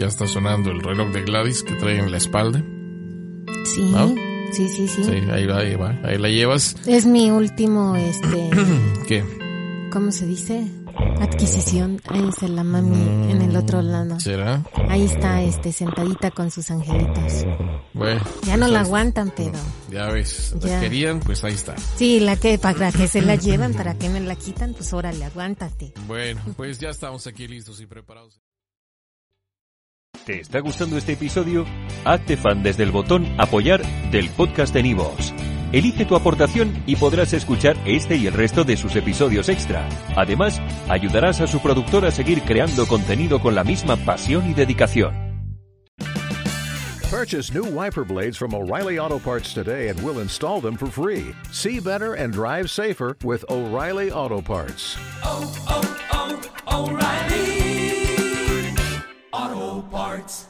ya está sonando el reloj de Gladys que trae en la espalda. Sí, sí, sí, sí. Sí, ahí va, ahí va, ahí la llevas. Es mi último, este, ¿Qué? ¿cómo se dice? Adquisición. Ahí está la mami en el otro lado. ¿Será? Ahí está, este, sentadita con sus angelitos. Bueno. Ya no pues la ahí aguantan, pero... Ya ves, la Ya. querían, pues ahí está. Sí, la que, para que se la llevan, para que me la quitan, pues órale, aguántate. Bueno, pues ya estamos aquí listos y preparados. ¿Te está gustando este episodio? Hazte fan desde el botón Apoyar del podcast de Nivos. Elige tu aportación y podrás escuchar este y el resto de sus episodios extra. Además, ayudarás a su productor a seguir creando contenido con la misma pasión y dedicación. Purchase new wiper blades from O'Reilly Auto Parts today and we'll install them for free. See better and drive safer with O'Reilly Auto Parts. oh, oh, O'Reilly Auto Parts.